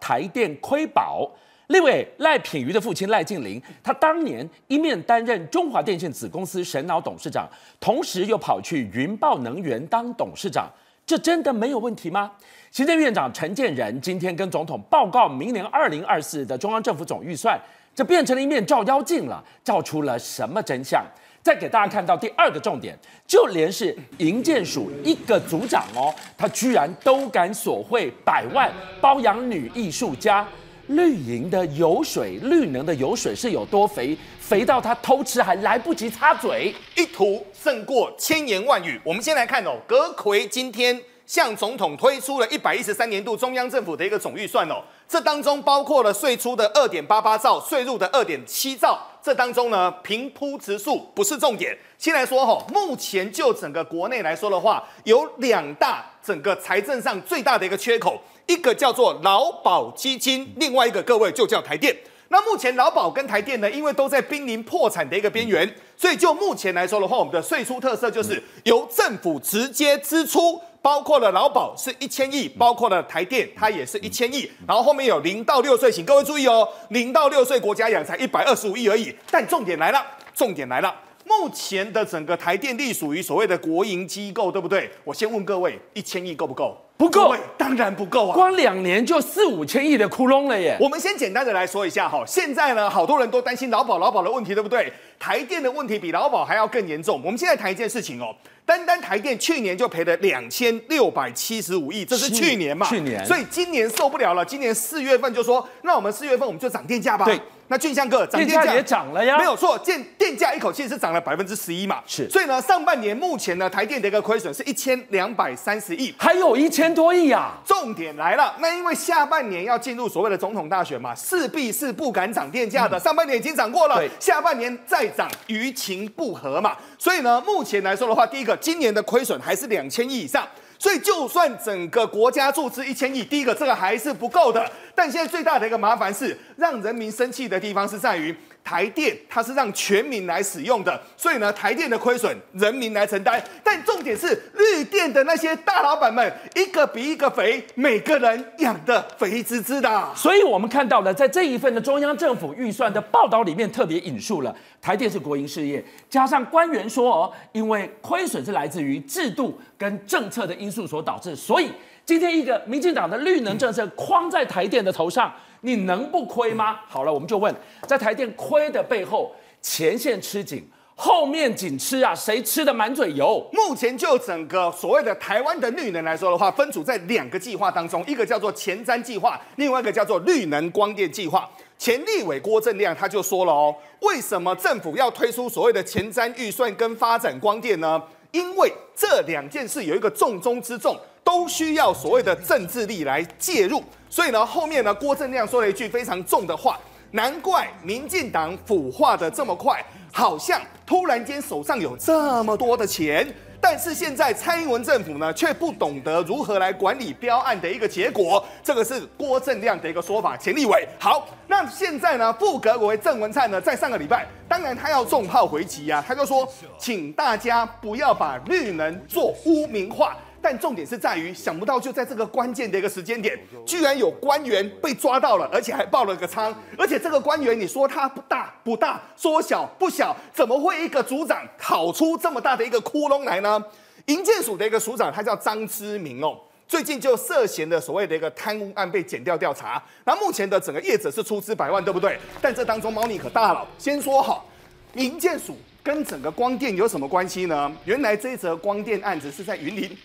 台电亏宝。另外赖品妤的父亲赖劲麟，他当年一面担任中华电信子公司神脑董事长，同时又跑去云豹能源当董事长，这真的没有问题吗？行政院长陈建仁今天跟总统报告明年二零二四的中央政府总预算，这变成了一面照妖镜了，照出了什么真相？再给大家看到第二个重点，就连是营建署一个组长哦，他居然都敢索贿百万包养女艺术家。绿营的油水，绿能的油水是有多肥？肥到他偷吃还来不及擦嘴，一图胜过千言万语。我们先来看哦，阁揆今天向总统推出了一百一十三年度中央政府的一个总预算哦，这当中包括了税出的二点八八兆，税入的二点七兆。这当中呢，平铺直述不是重点。先来说哈，目前就整个国内来说的话，有两大整个财政上最大的一个缺口。一个叫做劳保基金，另外一个各位就叫台电。那目前劳保跟台电呢，因为都在濒临破产的一个边缘，所以就目前来说的话，我们的税出特色就是由政府直接支出，包括了劳保是一千亿，包括了台电它也是一千亿，然后后面有零到六岁，请各位注意哦，零到六岁国家养才一百二十五亿而已。但重点来了，重点来了，目前的整个台电隶属于所谓的国营机构，对不对？我先问各位，一千亿够不够？不够，当然不够啊！光两年就四五千亿的窟窿了耶。我们先简单的来说一下哈，现在呢，好多人都担心劳保劳保的问题，对不对？台电的问题比劳保还要更严重。我们现在谈一件事情哦，单单台电去年就赔了两千六百七十五亿，这是去年嘛？去年。所以今年受不了了，今年四月份就说，那我们四月份我们就涨电价吧。对。那俊相哥，涨电价也涨了呀，没有错，电电价一口气是涨了百分之十一嘛，是，所以呢，上半年目前呢，台电的一个亏损是一千两百三十亿，还有一千多亿啊。重点来了，那因为下半年要进入所谓的总统大选嘛，势必是不敢涨电价的，嗯、上半年已经涨过了，下半年再涨，于情不合嘛，所以呢，目前来说的话，第一个，今年的亏损还是两千亿以上。所以，就算整个国家注资一千亿，第一个这个还是不够的。但现在最大的一个麻烦是，让人民生气的地方是在于。台电它是让全民来使用的，所以呢，台电的亏损人民来承担。但重点是绿电的那些大老板们，一个比一个肥，每个人养得肥滋滋的。所以我们看到了，在这一份的中央政府预算的报道里面，特别引述了台电是国营事业，加上官员说哦，因为亏损是来自于制度跟政策的因素所导致，所以今天一个民进党的绿能政策框在台电的头上。你能不亏吗？好了，我们就问，在台电亏的背后，前线吃紧，后面紧吃啊？谁吃的满嘴油？目前就整个所谓的台湾的绿能来说的话，分组在两个计划当中，一个叫做前瞻计划，另外一个叫做绿能光电计划。前立委郭正亮他就说了哦，为什么政府要推出所谓的前瞻预算跟发展光电呢？因为这两件事有一个重中之重。都需要所谓的政治力来介入，所以呢，后面呢，郭正亮说了一句非常重的话，难怪民进党腐化的这么快，好像突然间手上有这么多的钱，但是现在蔡英文政府呢，却不懂得如何来管理标案的一个结果，这个是郭正亮的一个说法。钱立伟好，那现在呢，副阁揆郑文灿呢，在上个礼拜，当然他要重炮回击啊，他就说，请大家不要把绿能做污名化。但重点是在于，想不到就在这个关键的一个时间点，居然有官员被抓到了，而且还爆了个仓。而且这个官员，你说他不大不大，说小不小，怎么会一个组长跑出这么大的一个窟窿来呢？营建署的一个署长，他叫张之明哦，最近就涉嫌的所谓的一个贪污案被检调调查。那目前的整个业者是出资百万，对不对？但这当中猫腻可大了。先说好，营建署跟整个光电有什么关系呢？原来这一则光电案子是在云林。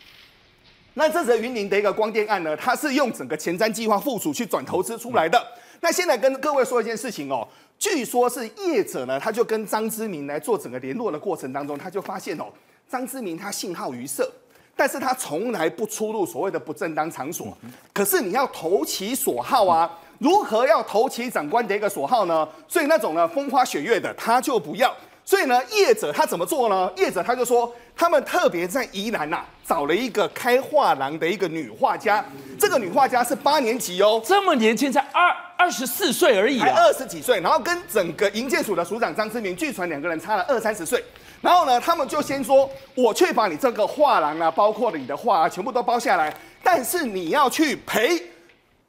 那这则云林的一个光电案呢，它是用整个前瞻计划附属去转投资出来的。那现在跟各位说一件事情哦，据说是业者呢，他就跟张之明来做整个联络的过程当中，他就发现哦，张之明他信号于色，但是他从来不出入所谓的不正当场所。可是你要投其所好啊，如何要投其长官的一个所好呢？所以那种呢风花雪月的他就不要。所以呢，业者他怎么做呢？业者他就说，他们特别在宜兰呐找了一个开画廊的一个女画家，这个女画家是八年级哦，这么年轻，才二二十四岁而已啊，还二十几岁，然后跟整个营建署的署长张之明，据传两个人差了二三十岁，然后呢，他们就先说，我去把你这个画廊啊，包括了你的画啊，全部都包下来，但是你要去赔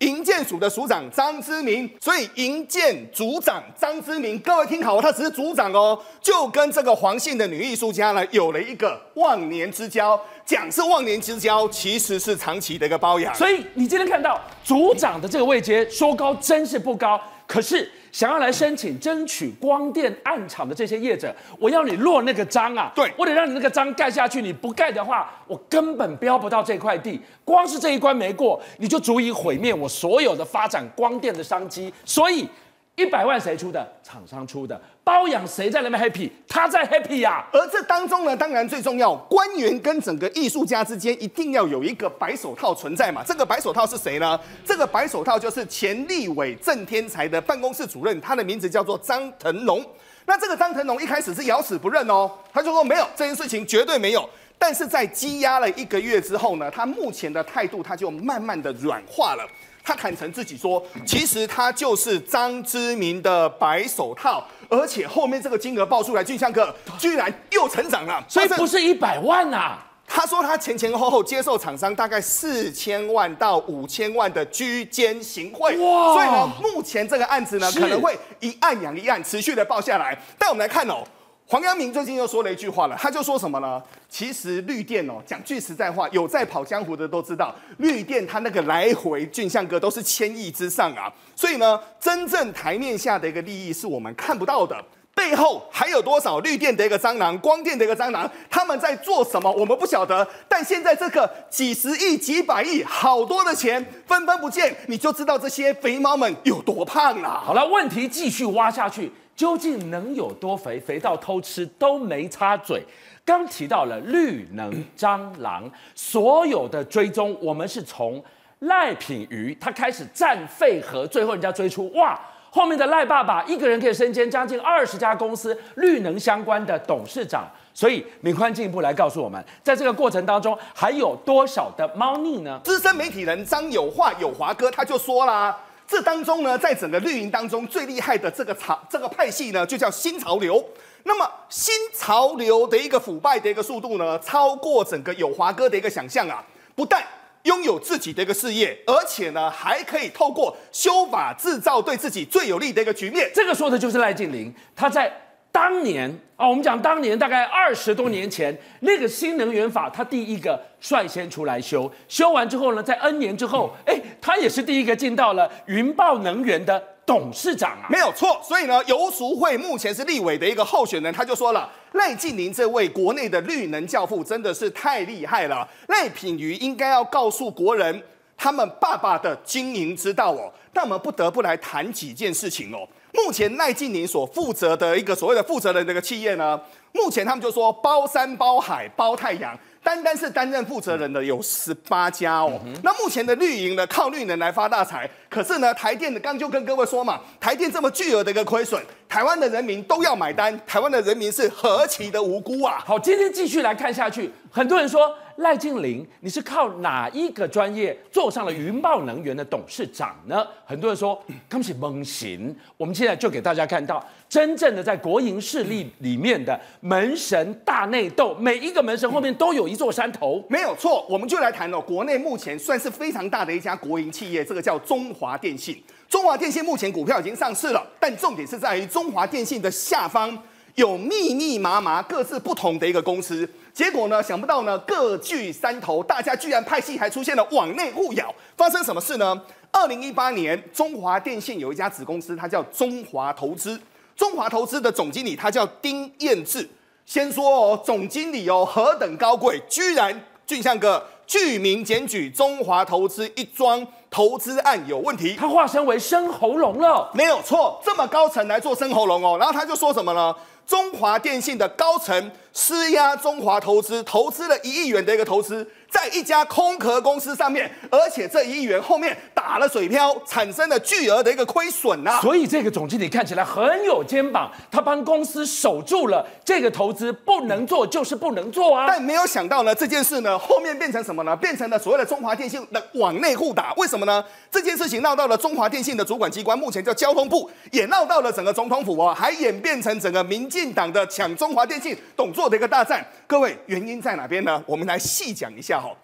营建署的署长张之明，所以营建组长张之明，各位听好，他只是组长哦，就跟这个黄姓的女艺术家呢有了一个忘年之交。讲是忘年之交，其实是长期的一个包养。所以你今天看到组长的这个位阶说高真是不高，可是想要来申请争取光电暗场的这些业者，我要你落那个章啊，对，我得让你那个章盖下去，你不盖的话，我根本标不到这块地。光是这一关没过，你就足以毁灭我所有的发展光电的商机。所以一百万谁出的？厂商出的。包养谁在那边 happy？他在 happy 呀、啊。而这当中呢，当然最重要，官员跟整个艺术家之间一定要有一个白手套存在嘛。这个白手套是谁呢？这个白手套就是前立委郑天才的办公室主任，他的名字叫做张腾龙。那这个张腾龙一开始是咬死不认哦，他就说没有这件事情，绝对没有。但是在积压了一个月之后呢，他目前的态度他就慢慢的软化了。他坦诚自己说，其实他就是张之明的白手套。而且后面这个金额报出来，俊相哥居然又成长了，所以不是一百万呐、啊。他说他前前后后接受厂商大概四千万到五千万的居间行贿，所以呢，目前这个案子呢可能会一案养一案，持续的报下来。但我们来看哦。黄阳明最近又说了一句话了，他就说什么呢？其实绿电哦，讲句实在话，有在跑江湖的都知道，绿电它那个来回俊相哥都是千亿之上啊。所以呢，真正台面下的一个利益是我们看不到的，背后还有多少绿电的一个蟑螂、光电的一个蟑螂，他们在做什么，我们不晓得。但现在这个几十亿、几百亿，好多的钱纷纷不见，你就知道这些肥猫们有多胖了。好了，问题继续挖下去。究竟能有多肥？肥到偷吃都没插嘴。刚提到了绿能蟑螂，所有的追踪，我们是从赖品妤他开始战废核，最后人家追出哇，后面的赖爸爸一个人可以身兼将近二十家公司绿能相关的董事长。所以敏宽进一步来告诉我们，在这个过程当中还有多少的猫腻呢？资深媒体人张友化友华哥他就说啦。这当中呢，在整个绿营当中最厉害的这个潮这个派系呢，就叫新潮流。那么新潮流的一个腐败的一个速度呢，超过整个友华哥的一个想象啊！不但拥有自己的一个事业，而且呢，还可以透过修法制造对自己最有利的一个局面。这个说的就是赖静玲，他在。当年啊、哦，我们讲当年大概二十多年前，那个新能源法，他第一个率先出来修，修完之后呢，在 N 年之后，哎，他也是第一个进到了云豹能源的董事长啊，没有错。所以呢，游淑慧目前是立委的一个候选人，他就说了，赖净麟这位国内的绿能教父真的是太厉害了，赖品妤应该要告诉国人他们爸爸的经营之道哦。但我们不得不来谈几件事情哦。目前赖静宁所负责的一个所谓的负责人的一个企业呢，目前他们就说包山包海包太阳，单单是担任负责人的有十八家哦。嗯、那目前的绿营呢，靠绿能来发大财，可是呢，台电的刚就跟各位说嘛，台电这么巨额的一个亏损，台湾的人民都要买单，台湾的人民是何其的无辜啊！好，今天继续来看下去，很多人说。赖净麟，你是靠哪一个专业做上了云豹能源的董事长呢？很多人说，刚是蒙行。我们现在就给大家看到，真正的在国营势力里面的门神大内斗，每一个门神后面都有一座山头。没有错，我们就来谈哦，国内目前算是非常大的一家国营企业，这个叫中华电信。中华电信目前股票已经上市了，但重点是在于中华电信的下方有密密麻麻各自不同的一个公司。结果呢？想不到呢，各据山头，大家居然派系还出现了网内互咬。发生什么事呢？二零一八年，中华电信有一家子公司，它叫中华投资。中华投资的总经理他叫丁彦志。先说哦，总经理哦，何等高贵，居然俊相哥具名检举中华投资一桩投资案有问题。他化身为生喉咙了，没有错，这么高层来做生喉咙哦。然后他就说什么呢？中华电信的高层施压中华投资，投资了一亿元的一个投资。在一家空壳公司上面，而且这一亿元后面打了水漂，产生了巨额的一个亏损呐。所以这个总经理看起来很有肩膀，他帮公司守住了这个投资，不能做就是不能做啊。但没有想到呢，这件事呢后面变成什么呢？变成了所谓的中华电信的往内互打。为什么呢？这件事情闹到了中华电信的主管机关，目前叫交通部，也闹到了整个总统府啊，还演变成整个民进党的抢中华电信董座的一个大战。各位，原因在哪边呢？我们来细讲一下哈。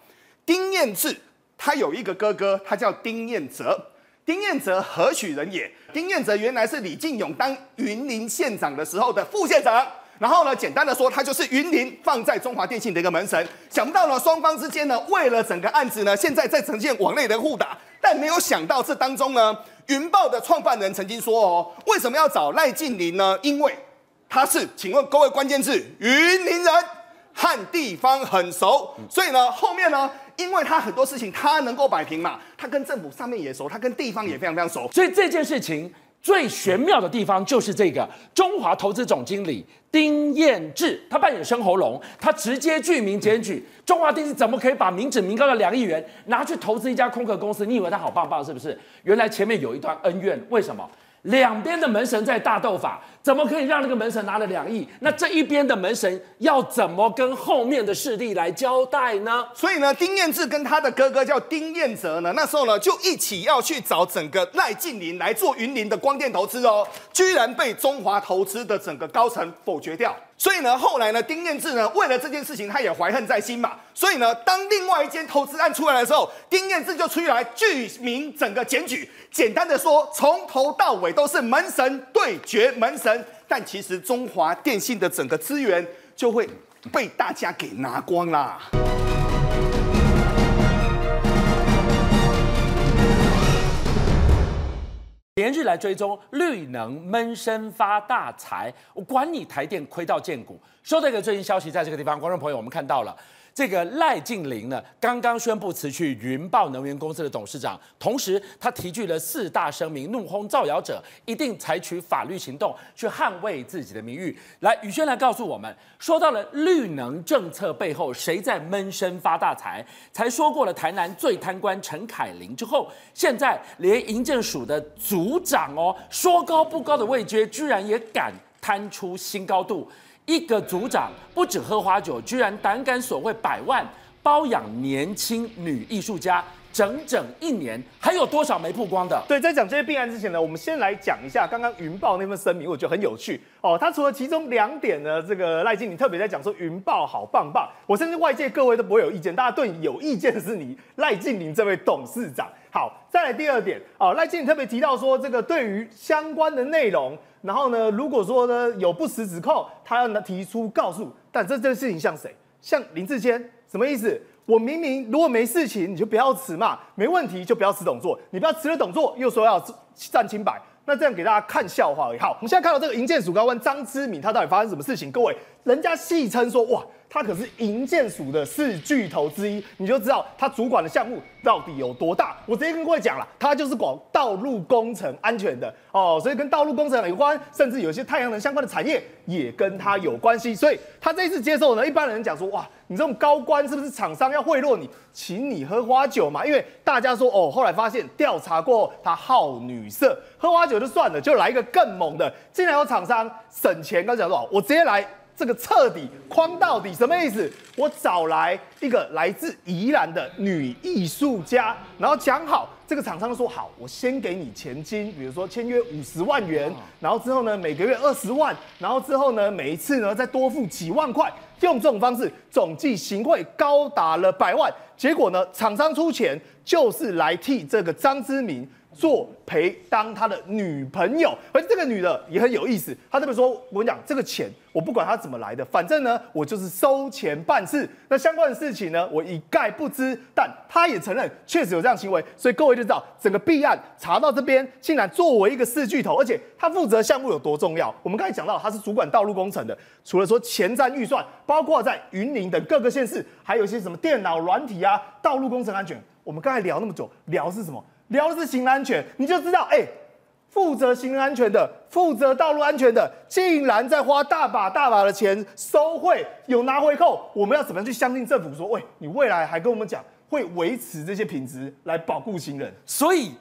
丁彦志他有一个哥哥，他叫丁彦哲。丁彦泽何许人也？丁彦泽原来是李进勇当云林县长的时候的副县长。然后呢，简单的说，他就是云林放在中华电信的一个门神。想不到呢，双方之间呢，为了整个案子呢，现在在呈现网内的互打。但没有想到这当中呢，云豹的创办人曾经说哦，为什么要找赖劲麟呢？因为他是，请问各位关键字，云林人，和地方很熟。所以呢，后面呢，因为他很多事情他能够摆平嘛，他跟政府上面也熟，他跟地方也非常非常熟。所以这件事情。最玄妙的地方就是这个中华投资总经理丁彦志，他扮演生喉咙，他直接具名检举中华电信，怎么可以把民脂民膏的两亿元拿去投资一家空壳公司？你以为他好棒棒是不是？原来前面有一段恩怨，为什么？两边的门神在大斗法，怎么可以让那个门神拿了两亿？那这一边的门神要怎么跟后面的势力来交代呢？所以呢，丁彦志跟他的哥哥叫丁彦泽呢，那时候呢就一起要去找整个赖静林来做云林的光电投资哦，居然被中华投资的整个高层否决掉。所以呢，后来呢，丁彦志呢为了这件事情，他也怀恨在心嘛。所以呢，当另外一间投资案出来的时候，丁彦志就出来具名整个检举。简单的说，从头到尾都是门神对决门神，但其实中华电信的整个资源就会被大家给拿光啦。连日来追踪绿能闷声发大财，我管你台电亏到见骨。说这个最新消息，在这个地方，观众朋友，我们看到了。这个赖劲麟呢，刚刚宣布辞去云豹能源公司的董事长，同时他提具了四大声明，怒轰造谣者，一定采取法律行动去捍卫自己的名誉。来，宇轩来告诉我们，说到了绿能政策背后谁在闷声发大财？才说过了台南最贪官陈凯琳之后，现在连营政署的组长哦，说高不高的位阶，居然也敢贪出新高度。一个组长不止喝花酒，居然胆敢所谓百万包养年轻女艺术家，整整一年，还有多少没曝光的？对，在讲这些弊案之前呢，我们先来讲一下刚刚云豹那份声明，我觉得很有趣哦。他除了其中两点呢，这个赖劲麟特别在讲说云豹好棒棒，我甚至外界各位都不会有意见，大家对有意见的是你赖劲麟这位董事长。好，再来第二点哦，赖劲麟特别提到说，这个对于相关的内容。然后呢，如果说呢有不实指控，他要呢提出告诉。但这这个事情像谁？像林志坚？什么意思？我明明如果没事情，你就不要辞嘛，没问题就不要辞董座，你不要辞了董座，又说要站清白，那这样给大家看笑话而已。好，我们现在看到这个营建署高官张之敏，他到底发生什么事情？各位，人家戏称说哇。他可是银建署的四巨头之一，你就知道他主管的项目到底有多大。我直接跟各位讲了，他就是管道路工程安全的哦，所以跟道路工程有关，甚至有些太阳能相关的产业也跟他有关系。所以他这一次接受呢，一般人讲说，哇，你这种高官是不是厂商要贿赂你，请你喝花酒嘛？因为大家说哦，后来发现调查过，他好女色，喝花酒就算了，就来一个更猛的，竟然有厂商省钱，刚讲多少？我直接来。这个彻底框到底什么意思？我找来一个来自宜兰的女艺术家，然后讲好，这个厂商说好，我先给你钱金，比如说签约五十万元，然后之后呢每个月二十万，然后之后呢每一次呢再多付几万块，用这种方式总计行贿高达了百万。结果呢厂商出钱就是来替这个张之敏。做陪当他的女朋友，而且这个女的也很有意思。她这边说：“我跟你讲，这个钱我不管他怎么来的，反正呢，我就是收钱办事。那相关的事情呢，我一概不知。但她也承认确实有这样行为，所以各位就知道整个弊案查到这边，竟然作为一个四巨头，而且他负责项目有多重要。我们刚才讲到，他是主管道路工程的，除了说前瞻预算，包括在云林等各个县市，还有一些什么电脑软体啊，道路工程安全。我们刚才聊那么久，聊是什么？”聊的是行人安全，你就知道，哎、负责行人安全的，负责道路安全的，竟然在花大把大把的钱收贿，有拿回扣，我们要怎么样去相信政府说，喂，你未来还跟我们讲会维持这些品质来保护行人？所以，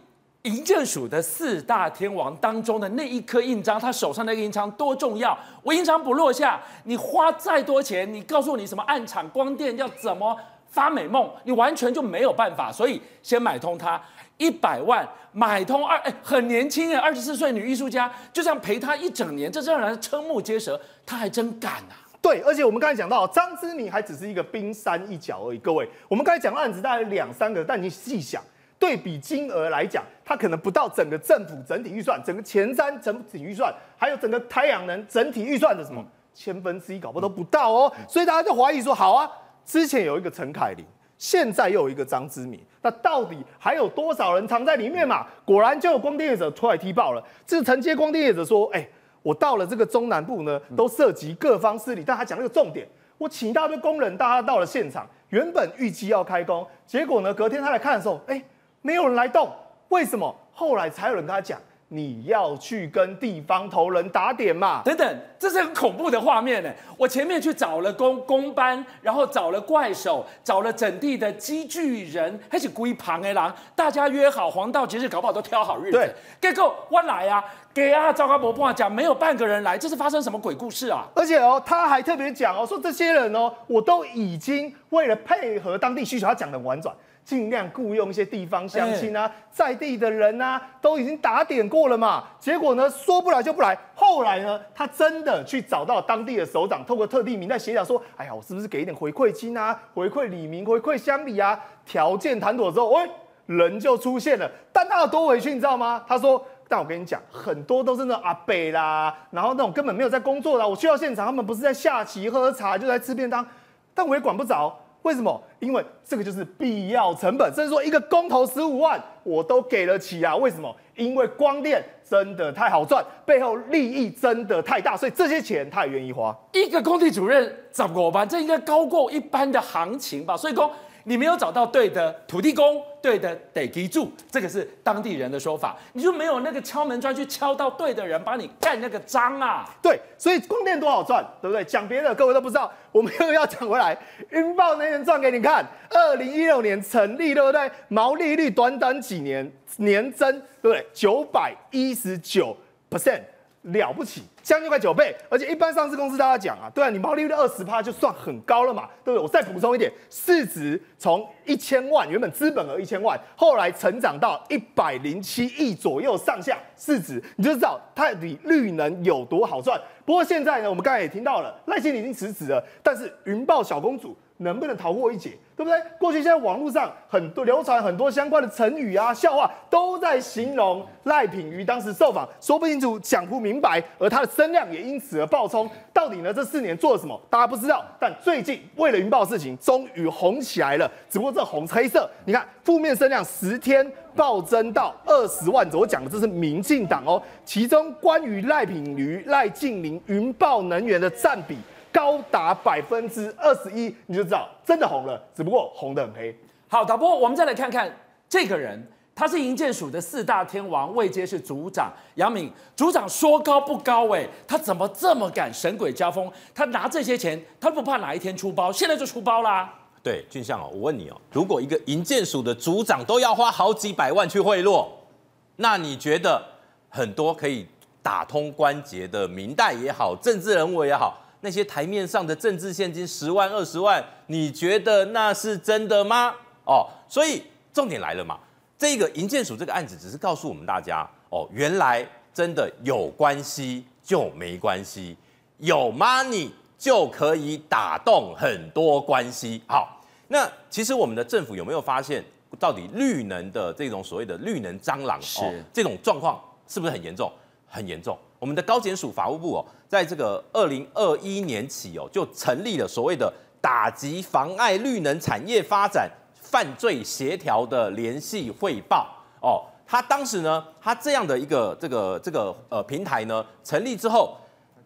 营建署的四大天王当中的那一颗印章，他手上那个印章多重要？我印章不落下，你花再多钱，你告诉我你什么暗场光电要怎么发美梦，你完全就没有办法。所以，先买通他。一百万买通二哎，很年轻哎，二十四岁女艺术家就这样陪她一整年，这让人瞠目结舌。她还真敢啊！对，而且我们刚才讲到张之敏还只是一个冰山一角而已。各位，我们刚才讲的案子大概两三个，但你细想，对比金额来讲，它可能不到整个政府整体预算，整个前瞻整体预算，还有整个太阳能整体预算的什么千分之一，搞不好都不到哦。所以大家就怀疑说，好啊，之前有一个陈凯琳，现在又有一个张之明，那到底还有多少人藏在里面嘛？果然就有光电业者出来踢爆了，这承接光电业者说，哎，我到了这个中南部呢，都涉及各方势力，但他讲那个重点，我请一大堆工人，大家到了现场，原本预计要开工，结果呢，隔天他来看的时候，哎。没有人来动，为什么？后来才有人跟他讲，你要去跟地方头人打点嘛。等等，这是很恐怖的画面呢。我前面去找了工工班，然后找了怪手，找了整地的机具人，还是归旁的狼。大家约好黄道吉日，搞不好都挑好日子。对，结果我来啊，给啊赵高伯伯讲，没有半个人来，这是发生什么鬼故事啊？而且哦，他还特别讲哦，说这些人哦，我都已经为了配合当地需求，他讲得很婉转。尽量雇佣一些地方乡亲啊，在地的人啊，都已经打点过了嘛。结果呢，说不来就不来。后来呢，他真的去找到当地的首长，透过特地名单协调说：“哎呀，我是不是给一点回馈金啊？回馈李明，回馈乡里啊？”条件谈妥之后，喂，人就出现了。但他有多委屈，你知道吗？他说：“但我跟你讲，很多都是那种阿伯啦，然后那种根本没有在工作的。我去到现场，他们不是在下棋喝茶，就在吃便当，但我也管不着。”为什么？因为这个就是必要成本，甚至说一个工头十五万，我都给得起啊。为什么？因为光电真的太好赚，背后利益真的太大，所以这些钱他也愿意花。一个工地主任怎么办，这应该高过一般的行情吧？所以说。你没有找到对的土地公，对的得基住，这个是当地人的说法。你就没有那个敲门砖去敲到对的人，帮你盖那个章啊？对，所以供电多好赚，对不对？讲别的各位都不知道，我们又要讲回来。云豹能源赚给你看，二零一六年成立，对不对？毛利率短短几年年增，对不对？九百一十九 percent。了不起，将近快九倍，而且一般上市公司大家讲啊，对啊，你毛利率二十趴就算很高了嘛，对不对？我再补充一点，市值从一千万原本资本额一千万，后来成长到一百零七亿左右上下市值，你就知道它比绿能有多好赚。不过现在呢，我们刚才也听到了，赖清已经辞职了，但是云豹小公主能不能逃过一劫？对不对？过去现在网络上很多流传很多相关的成语啊、笑话，都在形容赖品妤当时受访说不清楚、讲不明白，而他的声量也因此而暴冲。到底呢？这四年做了什么？大家不知道。但最近为了云豹事情，终于红起来了。只不过这红黑色，你看负面声量十天暴增到二十万左右。我讲的这是民进党哦，其中关于赖品妤、赖净琳、云豹能源的占比。高达百分之二十一，你就知道真的红了，只不过红得很黑。好，导播，我们再来看看这个人，他是营建署的四大天王，位阶是组长杨敏。组长说高不高哎，他怎么这么敢神鬼交锋？他拿这些钱，他不怕哪一天出包？现在就出包啦。对，俊相哦，我问你哦，如果一个营建署的组长都要花好几百万去贿赂，那你觉得很多可以打通关节的明代也好，政治人物也好？那些台面上的政治现金十万二十万，你觉得那是真的吗？哦，所以重点来了嘛，这个银建署这个案子只是告诉我们大家，哦，原来真的有关系就没关系，有 money 就可以打动很多关系。好，那其实我们的政府有没有发现，到底绿能的这种所谓的绿能蟑螂是、哦、这种状况是不是很严重？很严重。我们的高检署法务部哦，在这个二零二一年起哦，就成立了所谓的打击妨碍绿能产业发展犯罪协调的联系汇报哦。他当时呢，他这样的一个这个这个呃平台呢，成立之后，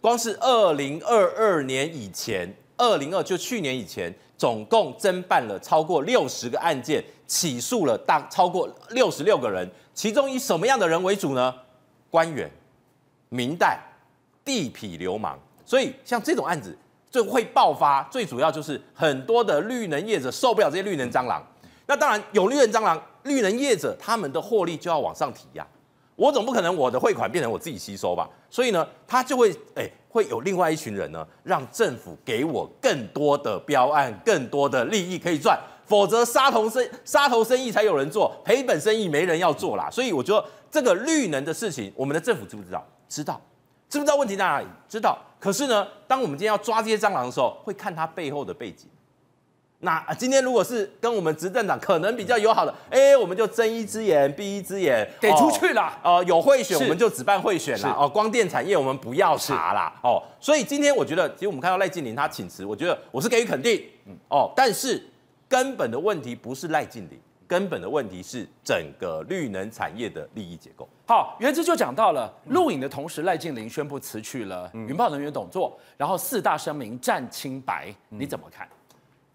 光是二零二二年以前，二零二就去年以前，总共侦办了超过六十个案件，起诉了大超过六十六个人，其中以什么样的人为主呢？官员。明代、地痞流氓，所以像这种案子就会爆发，最主要就是很多的绿能业者受不了这些绿能蟑螂。那当然有绿能蟑螂，绿能业者他们的获利就要往上提呀、我总不可能我的汇款变成我自己吸收吧？所以呢，他就会哎会有另外一群人呢，让政府给我更多的标案，更多的利益可以赚，否则杀头生杀头生意才有人做，赔本生意没人要做啦。所以我觉得这个绿能的事情，我们的政府知不知道？知道，知不知道问题在哪里？知道。可是呢，当我们今天要抓这些蟑螂的时候，会看它背后的背景。那今天如果是跟我们执政党可能比较友好的，哎，我们就睁一只眼闭一只眼，给出去了。哦，有贿选我们就只办贿选啦。哦，光电产业我们不要查啦。哦，所以今天我觉得，其实我们看到赖净霖他请辞，我觉得我是给予肯定。嗯，哦，但是根本的问题不是赖净霖。根本的问题是整个绿能产业的利益结构。好，原之就讲到了录影的同时，赖静玲宣布辞去了云豹能源董座，然后四大声明战清白，你怎么看？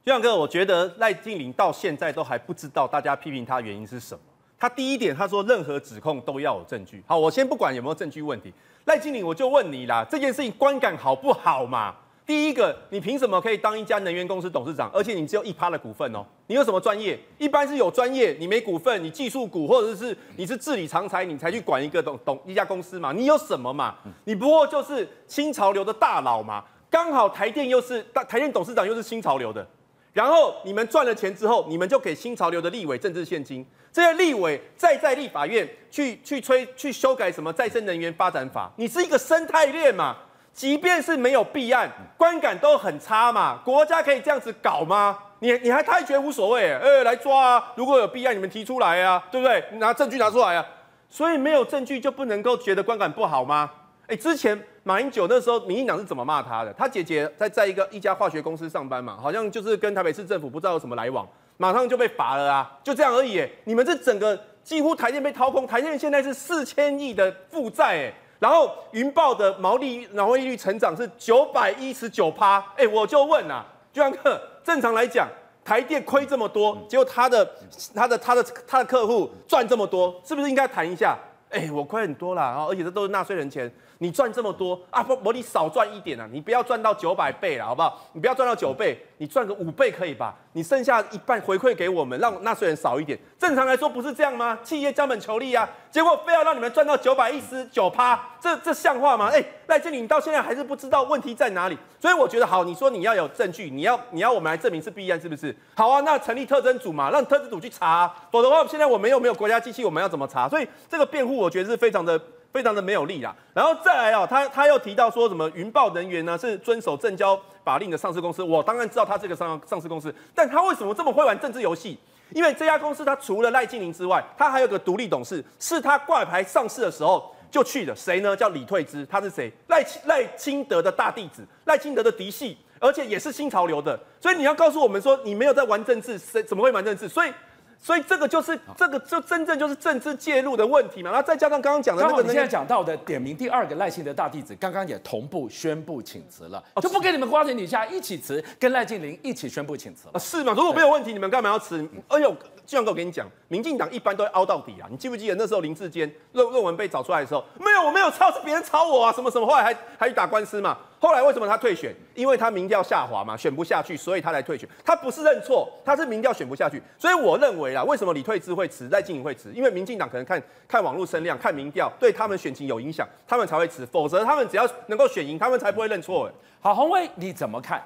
俊亮哥，我觉得赖静玲到现在都还不知道大家批评他原因是什么。他第一点，他说任何指控都要有证据。好，我先不管有没有证据问题，赖净霖我就问你啦，这件事情观感好不好嘛？第一个，你凭什么可以当一家能源公司董事长？而且你只有一趴的股份哦，你有什么专业？一般是有专业，你没股份，你技术股或者是你是治理长财，你才去管一个董董一家公司嘛？你有什么嘛？你不过就是新潮流的大佬嘛。刚好台电又是台电董事长又是新潮流的，然后你们赚了钱之后，你们就给新潮流的立委政治现金，这些立委再在立法院去去催去修改什么再生能源发展法，你是一个生态链嘛？即便是没有弊案，观感都很差嘛。国家可以这样子搞吗？你你还太觉得无所谓？呃、来抓啊！如果有弊案，你们提出来啊，对不对？拿证据拿出来啊。所以没有证据就不能够觉得观感不好吗？哎、之前马英九那时候，民进党是怎么骂他的？他姐姐在在一个一家化学公司上班嘛，好像就是跟台北市政府不知道有什么来往，马上就被罚了啊，就这样而已。你们这整个几乎台电被掏空，台电现在是四千亿的负债，哎。然后云豹的毛利毛利率成长是九百一十九趴，哎，我就问啊，俊相哥，正常来讲，台电亏这么多，结果他的他的他的他的客户赚这么多，是不是应该谈一下？哎，我亏很多啦，而且这都是纳税人钱。你赚这么多啊，不，我你少赚一点啊，你不要赚到九百倍了，好不好？你不要赚到九倍，你赚个五倍可以吧？你剩下一半回馈给我们，让纳税人少一点。正常来说不是这样吗？企业将本求利啊，结果非要让你们赚到九百一十九趴，这这像话吗？哎，赖经理，你到现在还是不知道问题在哪里。所以我觉得好，你说你要有证据，你要你要我们来证明是必案，是不是？好啊，那成立特征组嘛，让特征组去查，否则的话，现在我们又没有国家机器，我们要怎么查？所以这个辩护我觉得是非常的。非常的没有力啦，然后再来啊，他他又提到说什么云豹能源呢是遵守证交法令的上市公司，我当然知道他这个上上市公司，但他为什么这么会玩政治游戏？因为这家公司他除了赖净霖之外，他还有个独立董事，是他挂牌上市的时候就去的，谁呢？叫李退之，他是谁？赖赖清德的大弟子，赖清德的嫡系，而且也是新潮流的，所以你要告诉我们说你没有在玩政治，谁怎么会玩政治？所以。所以这个就是这个就真正就是政治介入的问题嘛，然后再加上刚刚讲的那个，你现在讲到的点名第二个赖清德大弟子，刚刚也同步宣布请辞了，就不跟你们瓜田底下一起辞，跟赖静玲一起宣布请辞了？是吗？如果没有问题，你们干嘛要辞？哎呦，这样我跟你讲，民进党一般都会凹到底啊！你记不记得那时候林志坚论论文被找出来的时候，没有，我没有抄，是别人抄我啊，什么什么，后来还还去打官司嘛。后来为什么他退选？因为他民调下滑嘛，选不下去，所以他才退选。他不是认错，他是民调选不下去。所以我认为啦，为什么李退之会辞，赖净霖会辞？因为民进党可能看看网络声量，看民调，对他们选情有影响，他们才会辞。否则他们只要能够选赢，他们才不会认错。好，洪威你怎么看？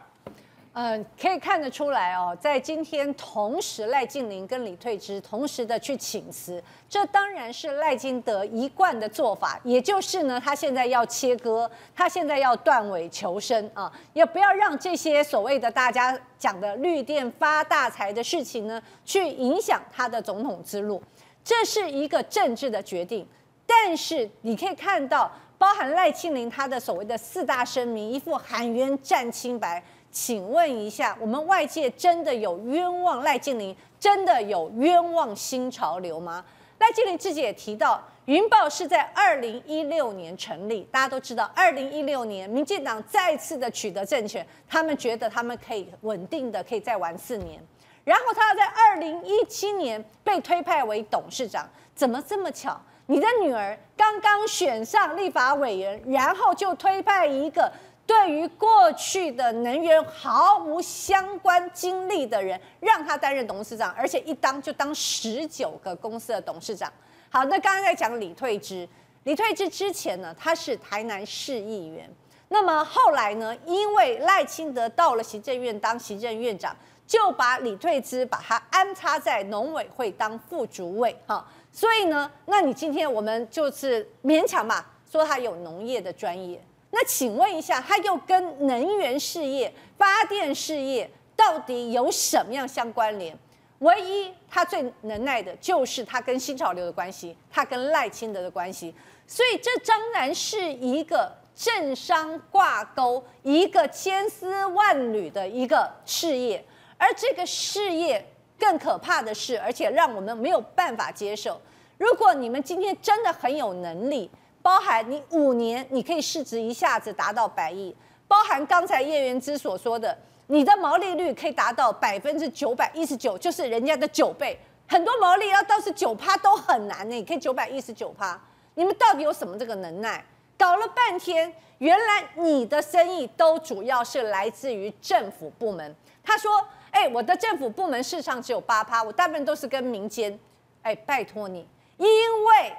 嗯、可以看得出来哦，在今天同时赖净霖跟李退之同时的去请辞，这当然是赖清德一贯的做法，也就是呢，他现在要切割，他现在要断尾求生啊，也不要让这些所谓的大家讲的绿电发大财的事情呢，去影响他的总统之路，这是一个政治的决定。但是你可以看到，包含赖清德他的所谓的四大声明，一副喊冤战清白。请问一下，我们外界真的有冤枉赖静玲，真的有冤枉新潮流吗？赖静玲自己也提到，云豹是在二零一六年成立，大家都知道，二零一六年民进党再次的取得政权，他们觉得他们可以稳定的可以再玩四年，然后他要在二零一七年被推派为董事长，怎么这么巧？你的女儿刚刚选上立法委员，然后就推派一个。对于过去的能源毫无相关经历的人，让他担任董事长，而且一当就当十九个公司的董事长。好，那刚刚在讲李退之，李退之之前呢，他是台南市议员。那么后来呢，因为赖清德到了行政院当行政院长，就把李退之把他安插在农委会当副主委。哈，所以呢，那你今天我们就是勉强嘛，说他有农业的专业。那请问一下，他又跟能源事业、发电事业到底有什么样相关联？唯一他最能耐的就是他跟新潮流的关系，他跟赖清德的关系，所以这当然是一个政商挂钩、一个千丝万缕的一个事业。而这个事业更可怕的是，而且让我们没有办法接受。如果你们今天真的很有能力，包含你五年你可以市值一下子达到百亿，包含刚才叶元之所说的。你的毛利率可以达到百分之九百一十九，就是人家的九倍。很多毛利要到是九趴都很难呢，你可以九百一十九趴。你们到底有什么这个能耐？搞了半天，原来你的生意都主要是来自于政府部门。他说：“哎，我的政府部门市场只有八趴，我大部分都是跟民间。哎，拜托你，因为。”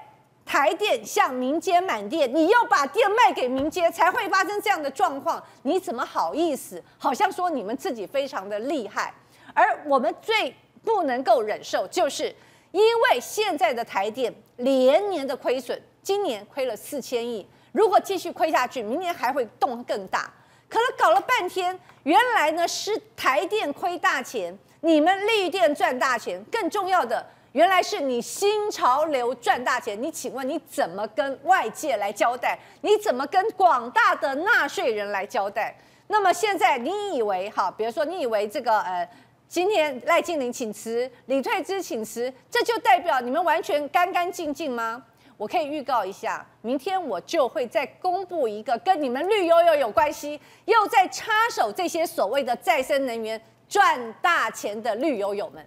台电向民间买电，你又把电卖给民间，才会发生这样的状况。你怎么好意思？好像说你们自己非常的厉害。而我们最不能够忍受，就是因为现在的台电连年的亏损，今年亏了四千亿，如果继续亏下去，明年还会动更大。可能搞了半天，原来呢是台电亏大钱，你们绿电赚大钱，更重要的。原来是你新潮流赚大钱，你请问你怎么跟外界来交代？你怎么跟广大的纳税人来交代？那么现在你以为哈，比如说你以为这个呃，今天赖清德请辞，李退之请辞，这就代表你们完全干干净净吗？我可以预告一下，明天我就会再公布一个跟你们绿油油有关系，又在插手这些所谓的再生能源赚大钱的绿油油们。